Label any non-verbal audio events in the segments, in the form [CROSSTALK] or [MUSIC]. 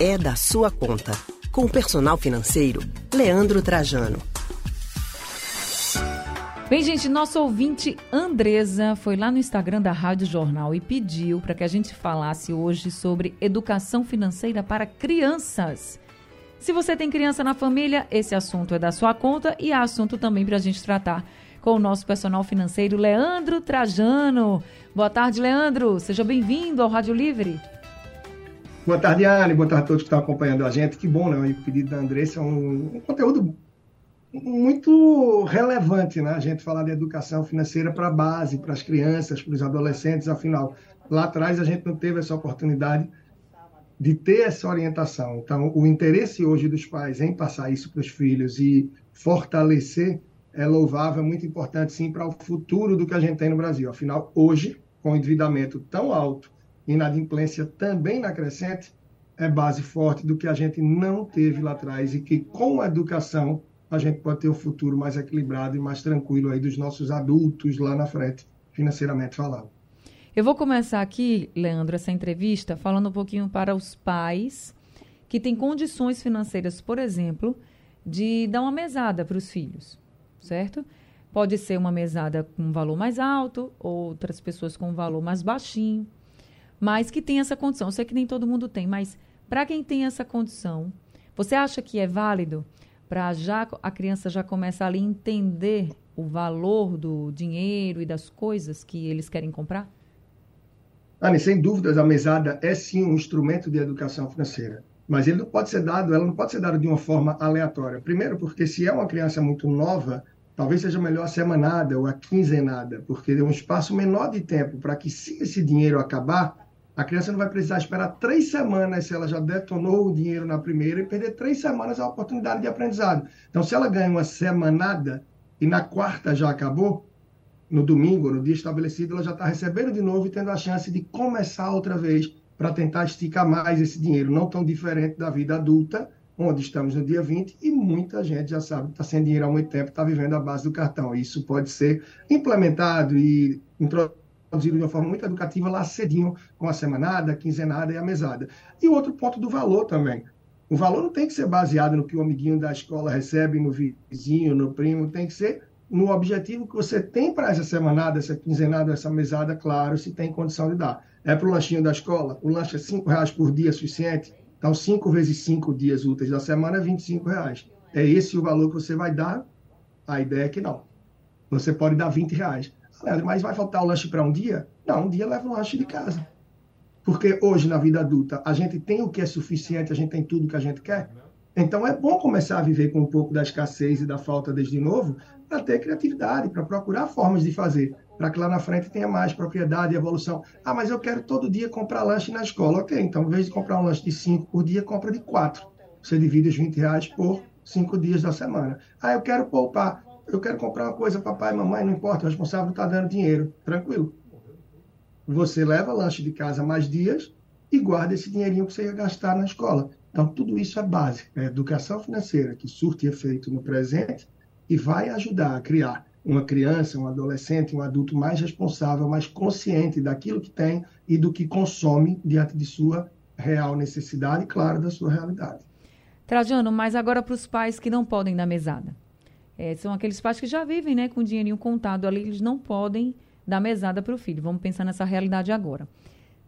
é da sua conta. Com o personal financeiro, Leandro Trajano. Bem, gente, nosso ouvinte Andresa foi lá no Instagram da Rádio Jornal e pediu para que a gente falasse hoje sobre educação financeira para crianças. Se você tem criança na família, esse assunto é da sua conta e é assunto também para a gente tratar com o nosso personal financeiro, Leandro Trajano. Boa tarde, Leandro. Seja bem-vindo ao Rádio Livre. Boa tarde, Anne. Boa tarde a todos que estão acompanhando a gente. Que bom, né? O pedido da Andressa é um, um conteúdo muito relevante, né? A gente falar de educação financeira para a base, para as crianças, para os adolescentes. Afinal, lá atrás a gente não teve essa oportunidade de ter essa orientação. Então, o interesse hoje dos pais em passar isso para os filhos e fortalecer é louvável, é muito importante, sim, para o futuro do que a gente tem no Brasil. Afinal, hoje, com o endividamento tão alto, inadimplência também na crescente, é base forte do que a gente não teve lá atrás e que, com a educação, a gente pode ter um futuro mais equilibrado e mais tranquilo aí dos nossos adultos lá na frente, financeiramente falando. Eu vou começar aqui, Leandro, essa entrevista falando um pouquinho para os pais que têm condições financeiras, por exemplo, de dar uma mesada para os filhos, certo? Pode ser uma mesada com um valor mais alto, outras pessoas com um valor mais baixinho, mas que tem essa condição. Eu sei que nem todo mundo tem, mas para quem tem essa condição, você acha que é válido para já a criança já começar a entender o valor do dinheiro e das coisas que eles querem comprar? Anne, sem dúvidas, a mesada é sim um instrumento de educação financeira, mas ele não pode ser dado, ela não pode ser dada de uma forma aleatória. Primeiro, porque se é uma criança muito nova, talvez seja melhor a semanada ou a quinzenada, porque é um espaço menor de tempo para que, se esse dinheiro acabar, a criança não vai precisar esperar três semanas se ela já detonou o dinheiro na primeira e perder três semanas a oportunidade de aprendizado. Então, se ela ganha uma semanada e na quarta já acabou, no domingo, no dia estabelecido, ela já está recebendo de novo e tendo a chance de começar outra vez para tentar esticar mais esse dinheiro, não tão diferente da vida adulta, onde estamos no dia 20 e muita gente já sabe que está sem dinheiro há muito tempo, está vivendo à base do cartão. Isso pode ser implementado e introduzido traduzido de uma forma muito educativa lá cedinho, com a semanada, a quinzenada e a mesada. E outro ponto do valor também. O valor não tem que ser baseado no que o amiguinho da escola recebe, no vizinho, no primo, tem que ser no objetivo que você tem para essa semanada, essa quinzenada, essa mesada, claro, se tem condição de dar. É para o lanchinho da escola? O lanche é R$ reais por dia suficiente? Então, 5 vezes 5 dias úteis da semana é R$ reais. É esse o valor que você vai dar? A ideia é que não. Você pode dar R$ reais. Leandro, mas vai faltar o lanche para um dia? Não, um dia leva o lanche de casa. Porque hoje, na vida adulta, a gente tem o que é suficiente, a gente tem tudo que a gente quer. Então, é bom começar a viver com um pouco da escassez e da falta desde novo, para ter criatividade, para procurar formas de fazer, para que lá na frente tenha mais propriedade e evolução. Ah, mas eu quero todo dia comprar lanche na escola. Ok, então, em vez de comprar um lanche de 5 por dia, compra de 4. Você divide os 20 reais por 5 dias da semana. Ah, eu quero poupar eu quero comprar uma coisa, papai, mamãe, não importa, o responsável está dando dinheiro. Tranquilo. Você leva lanche de casa mais dias e guarda esse dinheirinho que você ia gastar na escola. Então, tudo isso é base. É educação financeira que surte efeito no presente e vai ajudar a criar uma criança, um adolescente, um adulto mais responsável, mais consciente daquilo que tem e do que consome diante de sua real necessidade e, claro, da sua realidade. Trajano, mas agora para os pais que não podem dar mesada. É, são aqueles pais que já vivem né, com o dinheirinho contado ali, eles não podem dar mesada para o filho. Vamos pensar nessa realidade agora.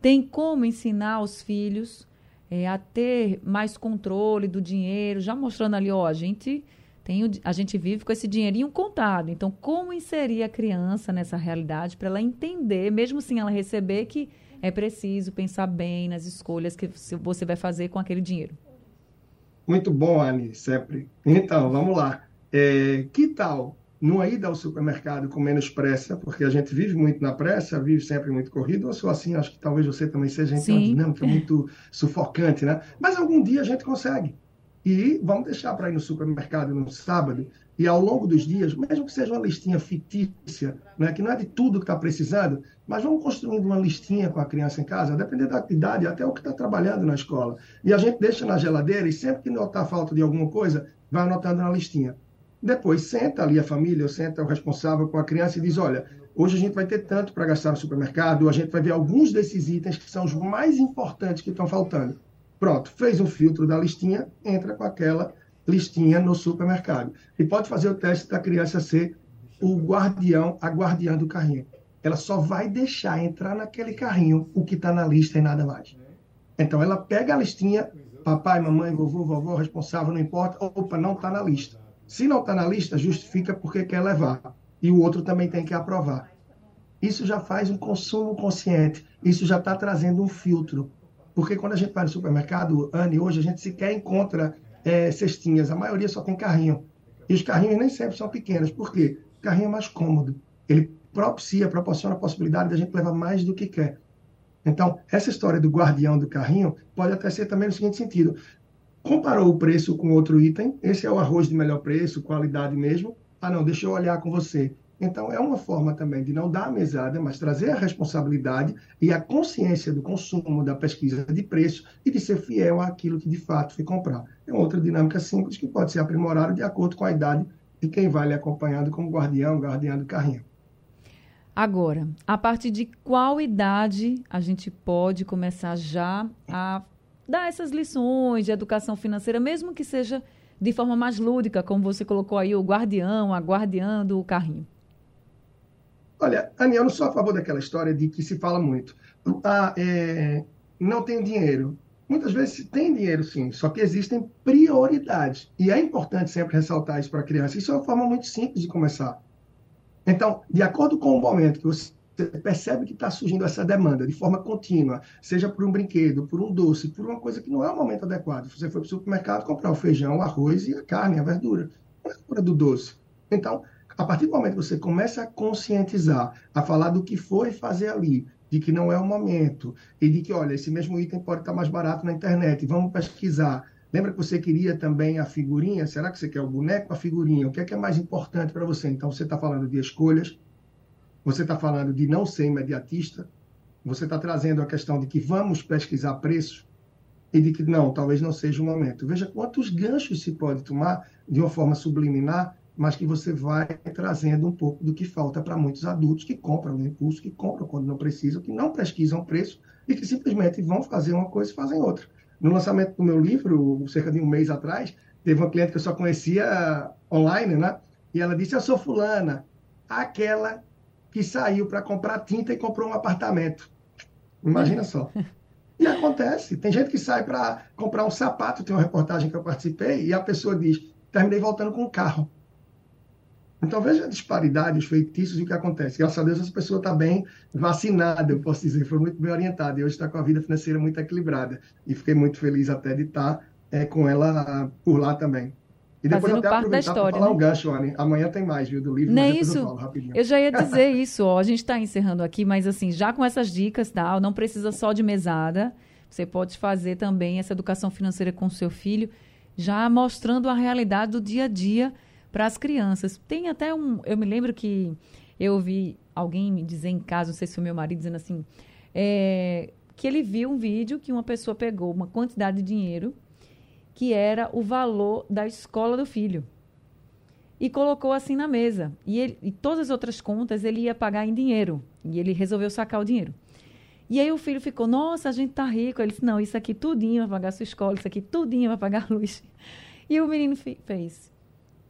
Tem como ensinar os filhos é, a ter mais controle do dinheiro, já mostrando ali, ó, a gente tem a gente vive com esse dinheirinho contado. Então, como inserir a criança nessa realidade para ela entender, mesmo sem ela receber, que é preciso pensar bem nas escolhas que você vai fazer com aquele dinheiro? Muito bom, Anne, sempre. Então, vamos lá. É, que tal não ida ao supermercado com menos pressa, porque a gente vive muito na pressa, vive sempre muito corrido, ou sou assim, acho que talvez você também seja, tem uma dinâmica muito sufocante, né? Mas algum dia a gente consegue. E vamos deixar para ir no supermercado no sábado, e ao longo dos dias, mesmo que seja uma listinha fictícia, né, que não é de tudo que está precisando, mas vamos construindo uma listinha com a criança em casa, dependendo da idade, até o que está trabalhando na escola. E a gente deixa na geladeira, e sempre que notar falta de alguma coisa, vai anotando na listinha. Depois senta ali a família, ou senta o responsável com a criança e diz: olha, hoje a gente vai ter tanto para gastar no supermercado, a gente vai ver alguns desses itens que são os mais importantes que estão faltando. Pronto, fez um filtro da listinha, entra com aquela listinha no supermercado. E pode fazer o teste da criança ser o guardião, a guardiã do carrinho. Ela só vai deixar entrar naquele carrinho o que está na lista e nada mais. Então ela pega a listinha, papai, mamãe, vovô, vovó, responsável, não importa, opa, não está na lista. Se não está na lista, justifica porque quer levar. E o outro também tem que aprovar. Isso já faz um consumo consciente. Isso já está trazendo um filtro. Porque quando a gente vai no supermercado, Anne, hoje a gente sequer encontra é, cestinhas. A maioria só tem carrinho. E os carrinhos nem sempre são pequenos. Por quê? O carrinho é mais cômodo. Ele propicia, proporciona a possibilidade da gente levar mais do que quer. Então, essa história do guardião do carrinho pode até ser também no seguinte sentido: comparou o preço com outro item, esse é o arroz de melhor preço, qualidade mesmo. Ah, não, deixa eu olhar com você. Então, é uma forma também de não dar a mesada, mas trazer a responsabilidade e a consciência do consumo, da pesquisa de preço e de ser fiel àquilo que de fato foi comprar. É outra dinâmica simples que pode ser aprimorada de acordo com a idade de quem vai lhe acompanhando como guardião, guardiã do carrinho. Agora, a partir de qual idade a gente pode começar já a dar essas lições de educação financeira, mesmo que seja de forma mais lúdica, como você colocou aí, o guardião, a guardiã do carrinho? Olha, Ani, eu não sou a favor daquela história de que se fala muito. Ah, é, não tem dinheiro. Muitas vezes tem dinheiro, sim, só que existem prioridades. E é importante sempre ressaltar isso para a criança. Isso é uma forma muito simples de começar. Então, de acordo com o momento que você percebe que está surgindo essa demanda de forma contínua, seja por um brinquedo, por um doce, por uma coisa que não é o momento adequado. Você foi para o supermercado comprar o feijão, o arroz e a carne, a verdura. Não é hora do doce. Então, a partir do momento que você começa a conscientizar, a falar do que foi fazer ali, de que não é o momento, e de que, olha, esse mesmo item pode estar mais barato na internet, vamos pesquisar. Lembra que você queria também a figurinha? Será que você quer o boneco a figurinha? O que é, que é mais importante para você? Então, você está falando de escolhas, você está falando de não ser imediatista, você está trazendo a questão de que vamos pesquisar preços e de que não, talvez não seja o momento. Veja quantos ganchos se pode tomar de uma forma subliminar mas que você vai trazendo um pouco do que falta para muitos adultos que compram no impulso, que compram quando não precisam, que não pesquisam preço e que simplesmente vão fazer uma coisa e fazem outra. No lançamento do meu livro, cerca de um mês atrás, teve uma cliente que eu só conhecia online, né? E ela disse: Eu sou fulana, aquela que saiu para comprar tinta e comprou um apartamento. Imagina só. E acontece. Tem gente que sai para comprar um sapato, tem uma reportagem que eu participei, e a pessoa diz: terminei voltando com um carro. Então veja a disparidade, os feitiços e o que acontece. Graças a Deus essa pessoa está bem vacinada, eu posso dizer, foi muito bem orientada e hoje está com a vida financeira muito equilibrada. E fiquei muito feliz até de estar é, com ela por lá também. E depois Fazendo parte da história. falar né? um gancho, Anny. Amanhã tem mais, viu, do livro. Nem isso. Eu, falo, eu, já ia [LAUGHS] dizer isso, ó. A gente está encerrando aqui, mas assim, já com essas dicas, tal, tá? não precisa só de mesada. Você pode fazer também essa educação financeira com o seu filho, já mostrando a realidade do dia a dia para as crianças. Tem até um. Eu me lembro que eu ouvi alguém me dizer em casa, não sei se foi meu marido, dizendo assim, é, que ele viu um vídeo que uma pessoa pegou uma quantidade de dinheiro que era o valor da escola do filho. E colocou assim na mesa. E, ele, e todas as outras contas ele ia pagar em dinheiro. E ele resolveu sacar o dinheiro. E aí o filho ficou, nossa, a gente tá rico. Ele disse, não, isso aqui tudinho vai pagar a sua escola, isso aqui tudinho vai pagar a luz. E o menino fez,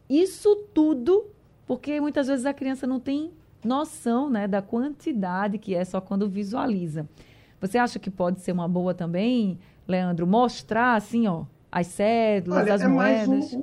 isso tudo porque muitas vezes a criança não tem noção né, da quantidade que é só quando visualiza. Você acha que pode ser uma boa também, Leandro, mostrar assim, ó, as cédulas, Olha, as é moedas? Mais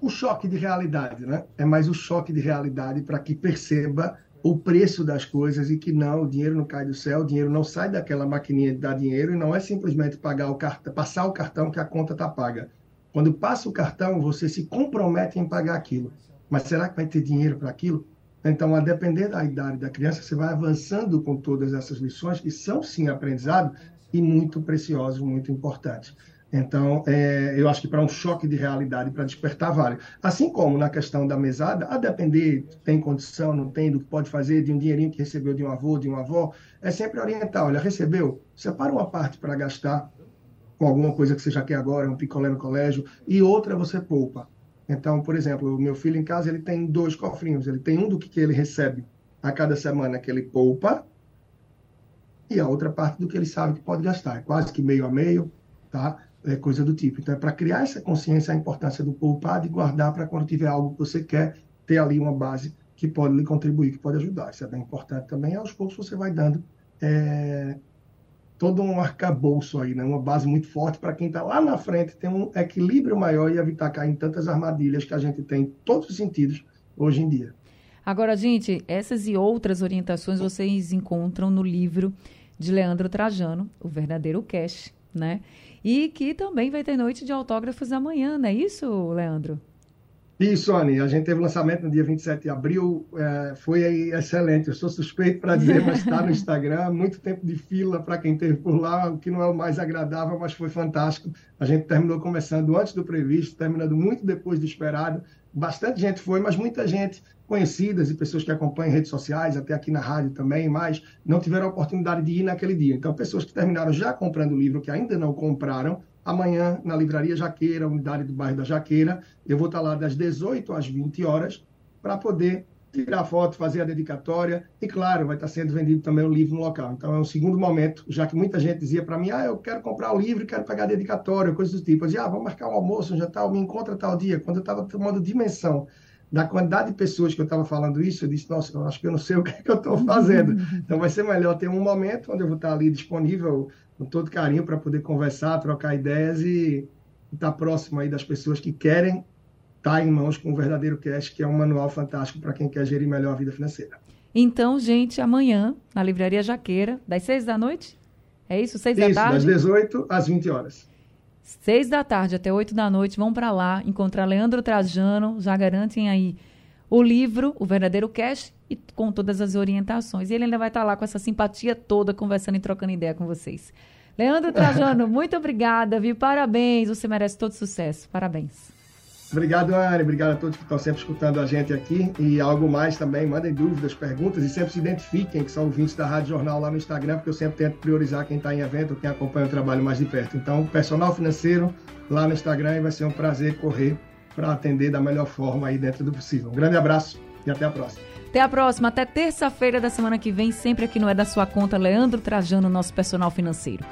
o, choque de realidade, né? É mais o choque de realidade para que perceba o preço das coisas e que não, o dinheiro não cai do céu, o dinheiro não sai daquela maquininha de dar dinheiro e não é simplesmente pagar o cartão, passar o cartão que a conta está paga. Quando passa o cartão, você se compromete em pagar aquilo. Mas será que vai ter dinheiro para aquilo? Então, a depender da idade da criança, você vai avançando com todas essas lições, que são sim aprendizado e muito preciosos, muito importantes. Então, é, eu acho que para um choque de realidade, para despertar, vale. Assim como na questão da mesada, a depender, tem condição, não tem, do que pode fazer, de um dinheirinho que recebeu de um avô, de uma avó, é sempre orientar. Olha, recebeu, separa uma parte para gastar, com alguma coisa que você já quer agora, um picolé no colégio, e outra você poupa. Então, por exemplo, o meu filho em casa ele tem dois cofrinhos. Ele tem um do que ele recebe a cada semana que ele poupa e a outra parte do que ele sabe que pode gastar. É quase que meio a meio, tá? É, coisa do tipo. Então, é para criar essa consciência, a importância do poupar, de guardar para quando tiver algo que você quer, ter ali uma base que pode lhe contribuir, que pode ajudar. Isso é bem importante também. Aos poucos você vai dando é, todo um arcabouço aí, né? uma base muito forte para quem está lá na frente ter um equilíbrio maior e evitar cair em tantas armadilhas que a gente tem em todos os sentidos hoje em dia. Agora, gente, essas e outras orientações vocês encontram no livro de Leandro Trajano, O Verdadeiro Cash, né? E que também vai ter noite de autógrafos amanhã, não é isso, Leandro? Isso, Anny. A gente teve lançamento no dia 27 de abril. É, foi excelente. Eu sou suspeito para dizer, mas está no Instagram. Muito tempo de fila para quem esteve por lá, o que não é o mais agradável, mas foi fantástico. A gente terminou começando antes do previsto, terminando muito depois do esperado. Bastante gente foi, mas muita gente conhecidas e pessoas que acompanham redes sociais, até aqui na rádio também, mas não tiveram a oportunidade de ir naquele dia. Então, pessoas que terminaram já comprando o livro, que ainda não compraram, amanhã na Livraria Jaqueira, unidade do bairro da Jaqueira, eu vou estar lá das 18 às 20 horas para poder tirar foto, fazer a dedicatória e, claro, vai estar sendo vendido também o livro no local. Então, é um segundo momento, já que muita gente dizia para mim, ah, eu quero comprar o livro, quero pegar a dedicatória, coisas do tipo. Eu dizia, ah, vamos marcar um almoço, já tal, me encontra tal dia. Quando eu estava tomando dimensão da quantidade de pessoas que eu estava falando isso, eu disse, nossa, eu acho que eu não sei o que, é que eu estou fazendo. [LAUGHS] Então, vai ser melhor ter um momento onde eu vou estar ali disponível com todo carinho para poder conversar, trocar ideias e estar próximo aí das pessoas que querem estar em mãos com o verdadeiro cash, que é um manual fantástico para quem quer gerir melhor a vida financeira. Então, gente, amanhã, na Livraria Jaqueira, das seis da noite? É isso? Seis isso, da tarde? das 18 às 20 horas. Seis da tarde até oito da noite, vão para lá encontrar Leandro Trajano, já garantem aí o livro, o verdadeiro cash, e com todas as orientações. E ele ainda vai estar lá com essa simpatia toda, conversando e trocando ideia com vocês. Leandro Trajano, [LAUGHS] muito obrigada, viu? Parabéns, você merece todo sucesso. Parabéns. Obrigado, Anne. Obrigado a todos que estão sempre escutando a gente aqui. E algo mais também, mandem dúvidas, perguntas e sempre se identifiquem que são ouvintes da Rádio Jornal lá no Instagram, porque eu sempre tento priorizar quem está em evento, quem acompanha o trabalho mais de perto. Então, personal financeiro lá no Instagram e vai ser um prazer correr para atender da melhor forma aí dentro do possível. Um grande abraço e até a próxima. Até a próxima, até terça-feira da semana que vem, sempre aqui no É da Sua Conta, Leandro Trajano, nosso personal financeiro.